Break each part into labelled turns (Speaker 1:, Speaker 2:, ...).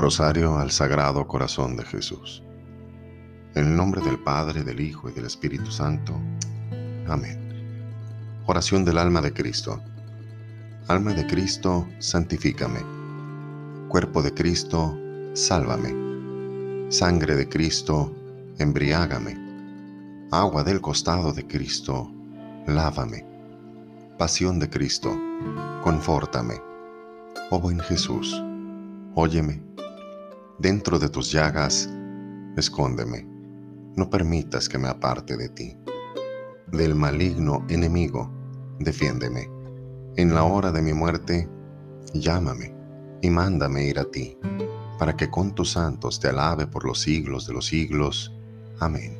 Speaker 1: Rosario al Sagrado Corazón de Jesús. En el nombre del Padre, del Hijo y del Espíritu Santo. Amén. Oración del alma de Cristo. Alma de Cristo, santifícame. Cuerpo de Cristo, sálvame. Sangre de Cristo, embriágame. Agua del costado de Cristo, lávame. Pasión de Cristo, confórtame. Oh buen Jesús, óyeme. Dentro de tus llagas, escóndeme. No permitas que me aparte de ti. Del maligno enemigo, defiéndeme. En la hora de mi muerte, llámame y mándame ir a ti, para que con tus santos te alabe por los siglos de los siglos. Amén.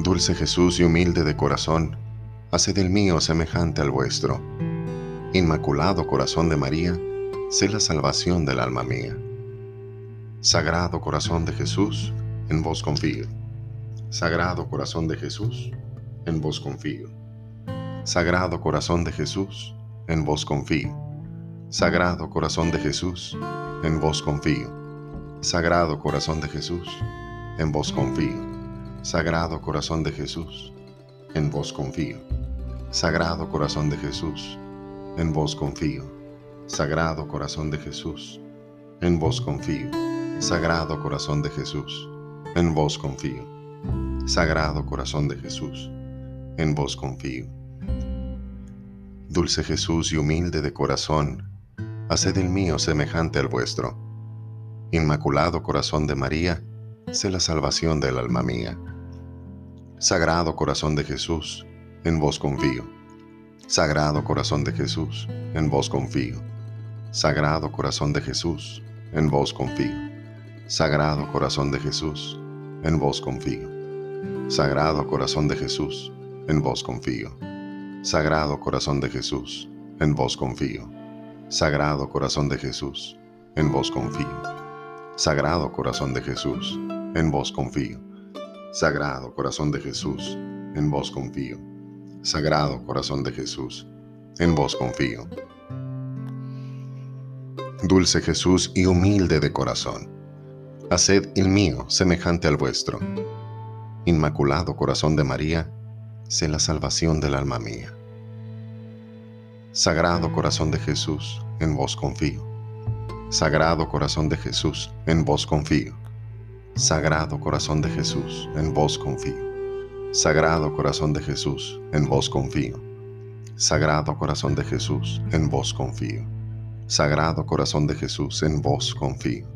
Speaker 1: Dulce Jesús y humilde de corazón, hace del mío semejante al vuestro. Inmaculado corazón de María, sé la salvación del alma mía. Sagrado corazón de Jesús, en vos confío. Sagrado corazón de Jesús, en vos confío. Sagrado corazón de Jesús, en vos confío. Sagrado corazón de Jesús, en vos confío. Sagrado corazón de Jesús, en vos confío. Sagrado Corazón de Jesús, en vos confío. Sagrado Corazón de Jesús, en vos confío. Sagrado Corazón de Jesús, en vos confío. Sagrado Corazón de Jesús, en vos confío. Sagrado Corazón de Jesús, en vos confío. Dulce Jesús y humilde de corazón, haced el mío semejante al vuestro. Inmaculado Corazón de María, sé la salvación del alma mía. Sagrado corazón de Jesús, en vos confío. Sagrado corazón de Jesús, en vos confío. Sagrado corazón de Jesús, en vos confío. Sagrado corazón de Jesús, en vos confío. Sagrado corazón de Jesús, en vos confío. Sagrado corazón de Jesús, en vos confío. Sagrado corazón de Jesús, en vos confío. Sagrado corazón de Jesús, en vos confío. Sagrado Corazón de Jesús, en vos confío. Sagrado Corazón de Jesús, en vos confío. Dulce Jesús y humilde de corazón, haced el mío semejante al vuestro. Inmaculado Corazón de María, sé la salvación del alma mía. Sagrado Corazón de Jesús, en vos confío. Sagrado Corazón de Jesús, en vos confío. Sagrado corazón de Jesús, en vos confío. Sagrado corazón de Jesús, en vos confío. Sagrado corazón de Jesús, en vos confío. Sagrado corazón de Jesús, en vos confío.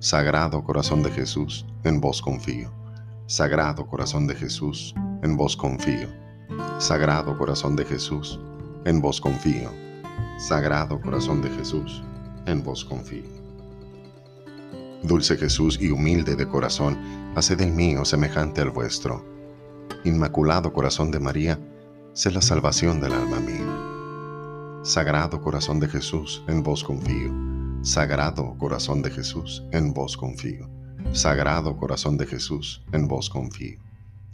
Speaker 1: Sagrado corazón de Jesús, en vos confío. Sagrado corazón de Jesús, en vos confío. Sagrado corazón de Jesús, en vos confío. Sagrado corazón de Jesús, en vos confío. Dulce Jesús y humilde de corazón, haced el mío semejante al vuestro. Inmaculado corazón de María, sé la salvación del alma mía. Sagrado corazón de Jesús, en vos confío. Sagrado corazón de Jesús, en vos confío. Sagrado corazón de Jesús, en vos confío.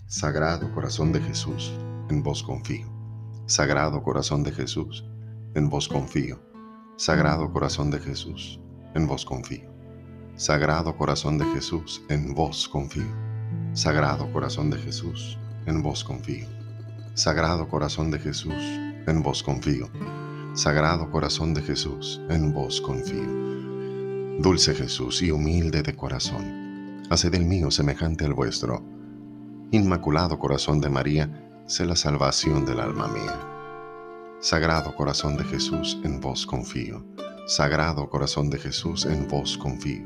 Speaker 1: Sagrado corazón de Jesús, en vos confío. Sagrado corazón de Jesús, en vos confío. Sagrado corazón de Jesús, en vos confío. Sagrado corazón de Jesús, en vos confío. Sagrado corazón de Jesús, en vos confío. Sagrado corazón de Jesús, en vos confío. Sagrado corazón de Jesús, en vos confío. Dulce Jesús y humilde de corazón, haced el mío semejante al vuestro. Inmaculado corazón de María, sé la salvación del alma mía. Sagrado corazón de Jesús, en vos confío. Sagrado corazón de Jesús, en vos confío.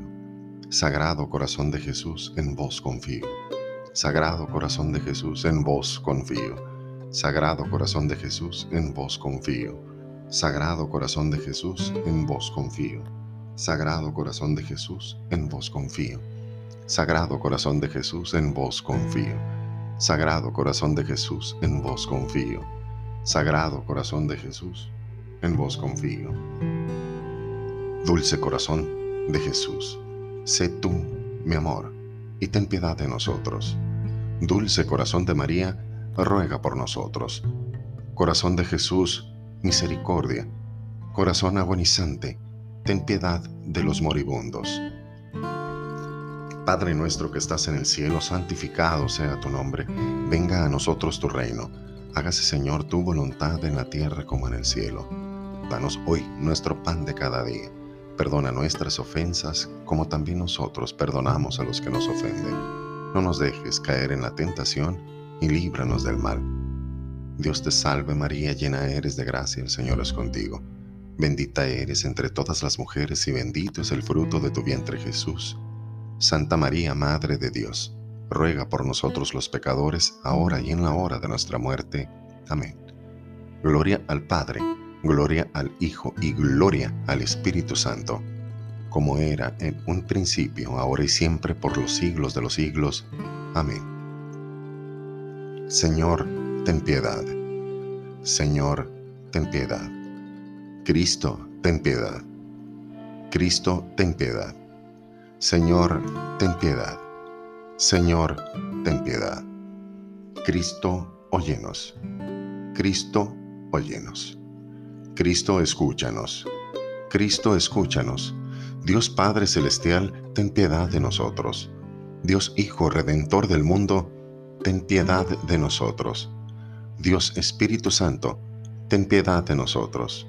Speaker 1: Sagrado corazón de Jesús, en vos confío. Sagrado corazón de Jesús, en vos confío. Sagrado corazón de Jesús, en vos confío. Sagrado corazón de Jesús, en vos confío. Sagrado corazón de Jesús, en vos confío. Sagrado corazón de Jesús, en vos confío. Sagrado corazón de Jesús, en vos confío. Sagrado corazón de Jesús, en vos confío. Dulce corazón de Jesús sé tú, mi amor, y ten piedad de nosotros. Dulce corazón de María, ruega por nosotros. Corazón de Jesús, misericordia, Corazón agonizante, ten piedad de los moribundos. Padre nuestro que estás en el cielo, santificado sea tu nombre, venga a nosotros tu reino, hágase Señor tu voluntad en la tierra como en el cielo. Danos hoy nuestro pan de cada día, perdona nuestras ofensas como también nosotros perdonamos a los que nos ofenden. No nos dejes caer en la tentación y líbranos del mal. Dios te salve María, llena eres de gracia, el Señor es contigo. Bendita eres entre todas las mujeres y bendito es el fruto de tu vientre Jesús. Santa María, Madre de Dios, ruega por nosotros los pecadores, ahora y en la hora de nuestra muerte. Amén. Gloria al Padre, gloria al Hijo y gloria al Espíritu Santo, como era en un principio, ahora y siempre, por los siglos de los siglos. Amén. Señor, ten piedad. Señor, ten piedad. Cristo, ten piedad. Cristo, ten piedad. Señor, ten piedad. Señor, ten piedad. Cristo, óyenos. Cristo, óyenos. Cristo, escúchanos. Cristo, escúchanos. Dios Padre Celestial, ten piedad de nosotros. Dios Hijo Redentor del mundo, ten piedad de nosotros. Dios Espíritu Santo, ten piedad de nosotros.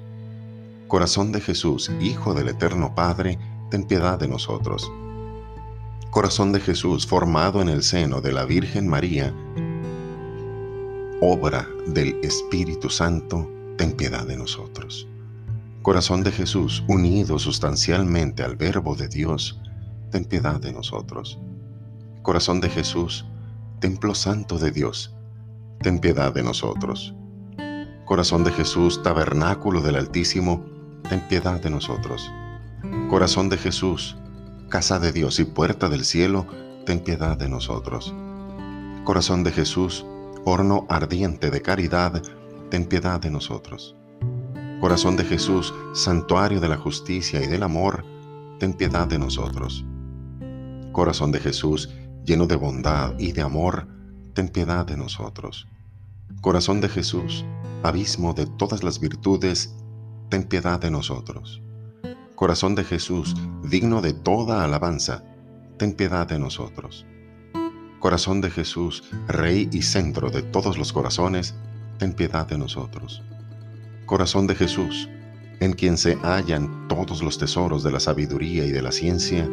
Speaker 1: Corazón de Jesús, Hijo del Eterno Padre, ten piedad de nosotros. Corazón de Jesús formado en el seno de la Virgen María, obra del Espíritu Santo, ten piedad de nosotros. Corazón de Jesús unido sustancialmente al Verbo de Dios, ten piedad de nosotros. Corazón de Jesús, Templo Santo de Dios, ten piedad de nosotros. Corazón de Jesús, Tabernáculo del Altísimo, ten piedad de nosotros. Corazón de Jesús, Casa de Dios y puerta del cielo, ten piedad de nosotros. Corazón de Jesús, horno ardiente de caridad, ten piedad de nosotros. Corazón de Jesús, santuario de la justicia y del amor, ten piedad de nosotros. Corazón de Jesús, lleno de bondad y de amor, ten piedad de nosotros. Corazón de Jesús, abismo de todas las virtudes, ten piedad de nosotros. Corazón de Jesús, digno de toda alabanza, ten piedad de nosotros. Corazón de Jesús, Rey y centro de todos los corazones, ten piedad de nosotros. Corazón de Jesús, en quien se hallan todos los tesoros de la sabiduría y de la ciencia,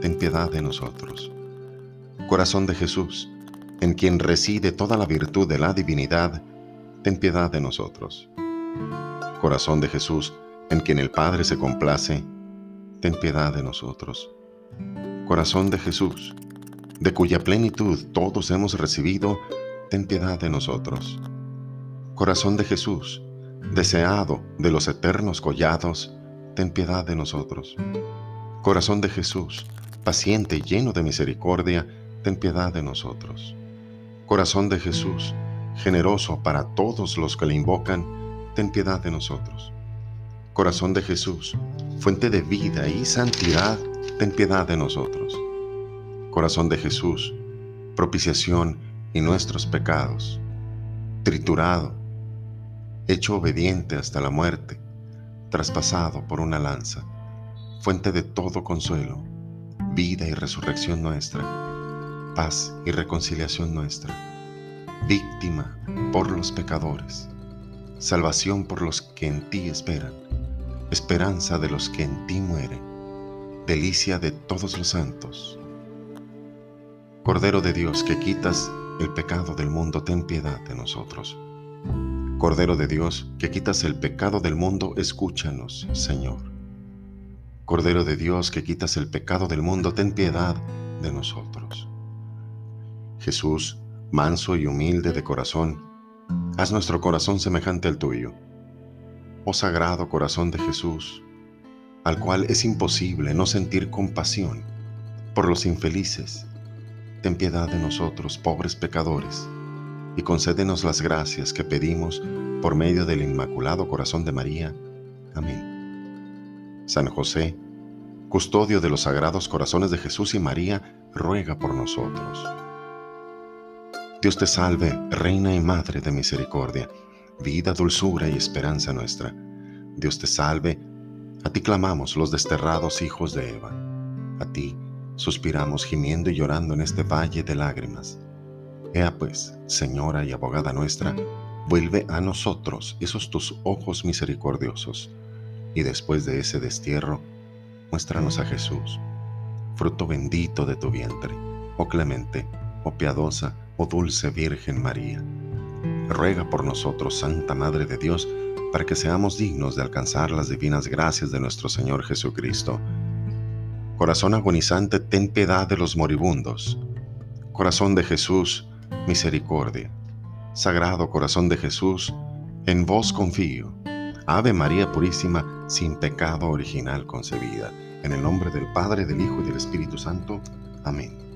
Speaker 1: ten piedad de nosotros. Corazón de Jesús, en quien reside toda la virtud de la divinidad, ten piedad de nosotros. Corazón de Jesús, en quien el Padre se complace, ten piedad de nosotros. Corazón de Jesús, de cuya plenitud todos hemos recibido, ten piedad de nosotros. Corazón de Jesús, deseado de los eternos collados, ten piedad de nosotros. Corazón de Jesús, paciente y lleno de misericordia, ten piedad de nosotros. Corazón de Jesús, generoso para todos los que le invocan, ten piedad de nosotros. Corazón de Jesús, fuente de vida y santidad, ten piedad de nosotros. Corazón de Jesús, propiciación y nuestros pecados, triturado, hecho obediente hasta la muerte, traspasado por una lanza, fuente de todo consuelo, vida y resurrección nuestra, paz y reconciliación nuestra, víctima por los pecadores, salvación por los que en ti esperan esperanza de los que en ti mueren, delicia de todos los santos. Cordero de Dios que quitas el pecado del mundo, ten piedad de nosotros. Cordero de Dios que quitas el pecado del mundo, escúchanos, Señor. Cordero de Dios que quitas el pecado del mundo, ten piedad de nosotros. Jesús, manso y humilde de corazón, haz nuestro corazón semejante al tuyo oh sagrado corazón de Jesús, al cual es imposible no sentir compasión por los infelices, ten piedad de nosotros, pobres pecadores, y concédenos las gracias que pedimos por medio del Inmaculado Corazón de María. Amén. San José, custodio de los sagrados corazones de Jesús y María, ruega por nosotros. Dios te salve, Reina y Madre de Misericordia vida, dulzura y esperanza nuestra. Dios te salve, a ti clamamos los desterrados hijos de Eva, a ti suspiramos gimiendo y llorando en este valle de lágrimas. Ea pues, Señora y abogada nuestra, vuelve a nosotros esos tus ojos misericordiosos, y después de ese destierro, muéstranos a Jesús, fruto bendito de tu vientre, oh clemente, oh piadosa, oh dulce Virgen María. Ruega por nosotros, Santa Madre de Dios, para que seamos dignos de alcanzar las divinas gracias de nuestro Señor Jesucristo. Corazón agonizante, ten piedad de los moribundos. Corazón de Jesús, misericordia. Sagrado Corazón de Jesús, en vos confío. Ave María Purísima, sin pecado original concebida. En el nombre del Padre, del Hijo y del Espíritu Santo. Amén.